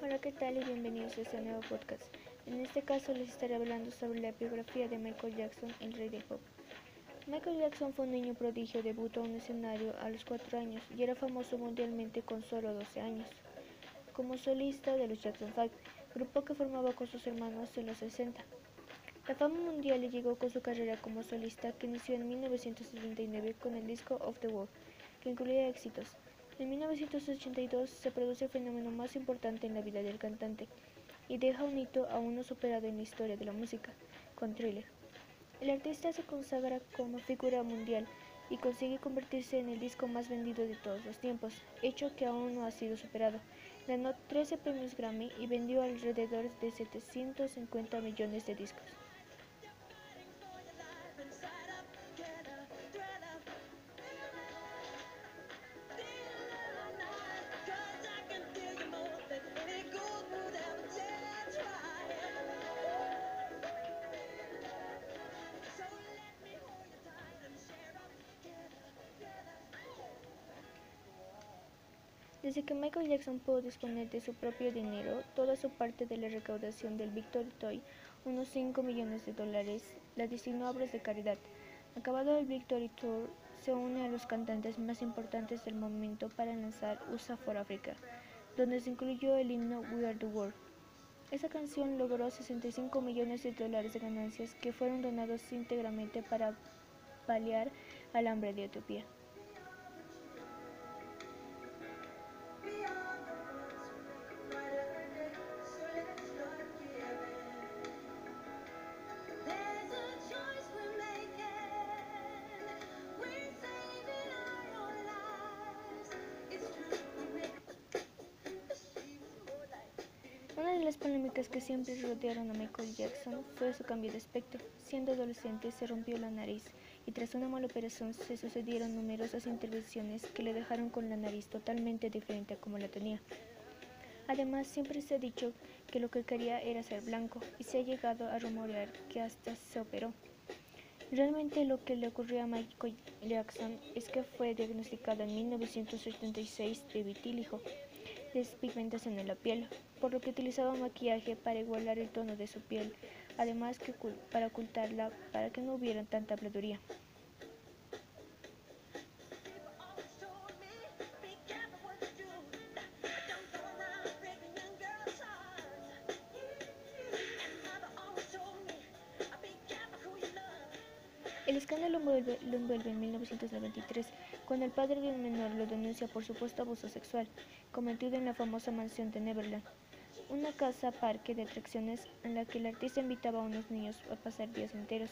Hola, ¿qué tal? Y bienvenidos a este nuevo podcast. En este caso les estaré hablando sobre la biografía de Michael Jackson, el rey pop. Michael Jackson fue un niño prodigio, debutó en un escenario a los 4 años y era famoso mundialmente con solo 12 años. Como solista de los Jackson 5, grupo que formaba con sus hermanos en los 60. La fama mundial le llegó con su carrera como solista que inició en 1979 con el disco Of the World, que incluía éxitos. En 1982 se produce el fenómeno más importante en la vida del cantante y deja un hito aún no superado en la historia de la música, con Thriller. El artista se consagra como figura mundial y consigue convertirse en el disco más vendido de todos los tiempos, hecho que aún no ha sido superado. Ganó 13 premios Grammy y vendió alrededor de 750 millones de discos. Desde que Michael Jackson pudo disponer de su propio dinero, toda su parte de la recaudación del Victory Toy, unos 5 millones de dólares, la destinó a obras de caridad. Acabado el Victory Tour, se une a los cantantes más importantes del momento para lanzar USA for Africa, donde se incluyó el himno We Are the World. Esa canción logró 65 millones de dólares de ganancias que fueron donados íntegramente para paliar al hambre de Etiopía. Una de las polémicas que siempre rodearon a Michael Jackson fue su cambio de aspecto. Siendo adolescente se rompió la nariz y tras una mala operación se sucedieron numerosas intervenciones que le dejaron con la nariz totalmente diferente a como la tenía. Además, siempre se ha dicho que lo que quería era ser blanco y se ha llegado a rumorear que hasta se operó. Realmente lo que le ocurrió a Michael Jackson es que fue diagnosticado en 1976 de vitíligo despigmentación en la piel, por lo que utilizaba maquillaje para igualar el tono de su piel, además que para ocultarla para que no hubiera tanta habladuría. El escándalo lo envuelve en 1993, cuando el padre de un menor lo denuncia por supuesto abuso sexual cometido en la famosa mansión de Neverland, una casa parque de atracciones en la que el artista invitaba a unos niños a pasar días enteros.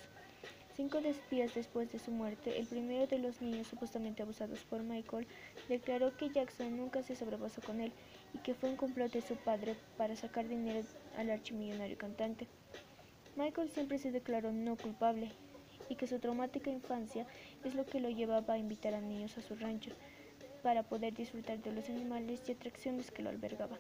Cinco días después de su muerte, el primero de los niños supuestamente abusados por Michael declaró que Jackson nunca se sobrepasó con él y que fue un complot de su padre para sacar dinero al archimillonario cantante. Michael siempre se declaró no culpable y que su traumática infancia es lo que lo llevaba a invitar a niños a su rancho para poder disfrutar de los animales y atracciones que lo albergaban.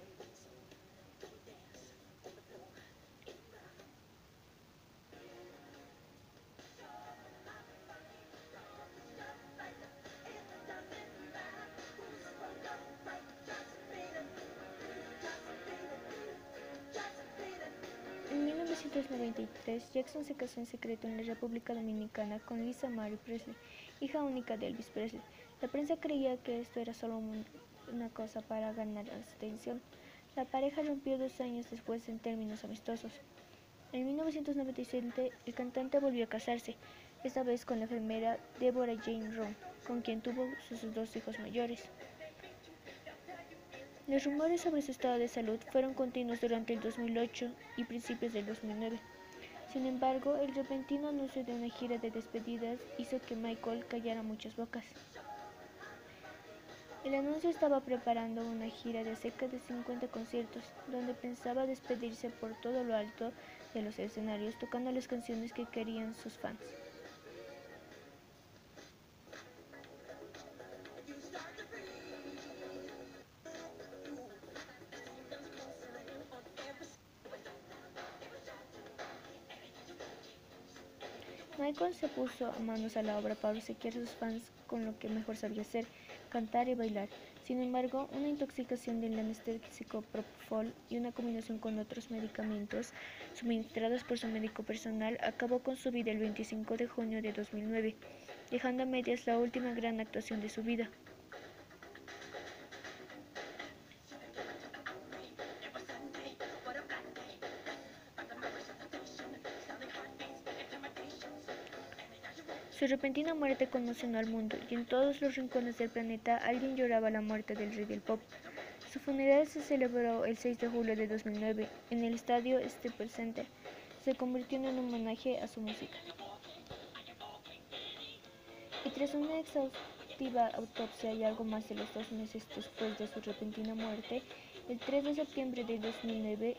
1993, Jackson se casó en secreto en la República Dominicana con Lisa Marie Presley, hija única de Elvis Presley. La prensa creía que esto era solo una cosa para ganar atención. La pareja rompió dos años después en términos amistosos. En 1997, el cantante volvió a casarse, esta vez con la enfermera Deborah Jane Rowe, con quien tuvo sus dos hijos mayores. Los rumores sobre su estado de salud fueron continuos durante el 2008 y principios del 2009. Sin embargo, el repentino anuncio de una gira de despedidas hizo que Michael callara muchas bocas. El anuncio estaba preparando una gira de cerca de 50 conciertos, donde pensaba despedirse por todo lo alto de los escenarios tocando las canciones que querían sus fans. Michael se puso manos a la obra para obsequiar a sus fans con lo que mejor sabía hacer, cantar y bailar. Sin embargo, una intoxicación del anestésico Propofol y una combinación con otros medicamentos suministrados por su médico personal acabó con su vida el 25 de junio de 2009, dejando a medias la última gran actuación de su vida. Su repentina muerte conmocionó al mundo y en todos los rincones del planeta alguien lloraba la muerte del rey del pop. Su funeral se celebró el 6 de julio de 2009 en el estadio Staples Center. Se convirtió en un homenaje a su música. Y tras una exhaustiva autopsia y algo más de los dos meses después de su repentina muerte, el 3 de septiembre de 2009,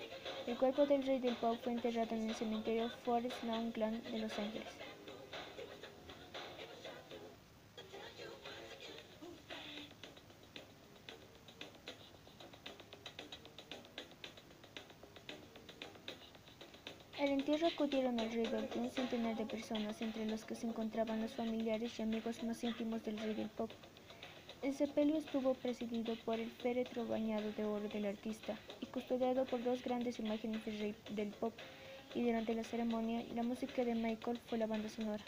el cuerpo del rey del pop fue enterrado en el cementerio Forest Lawn Glen de Los Ángeles. Al entierro acudieron alrededor de un centenar de personas, entre los que se encontraban los familiares y amigos más íntimos del rey del pop. El sepelio estuvo presidido por el féretro bañado de oro del artista y custodiado por dos grandes imágenes del rey del pop, y durante la ceremonia la música de Michael fue la banda sonora.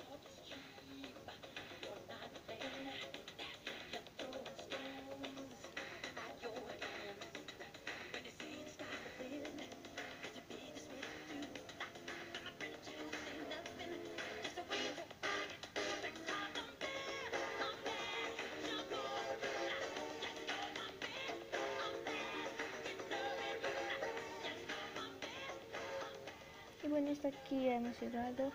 Hasta aquí hemos llegado.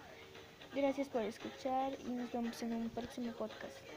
Gracias por escuchar y nos vemos en un próximo podcast.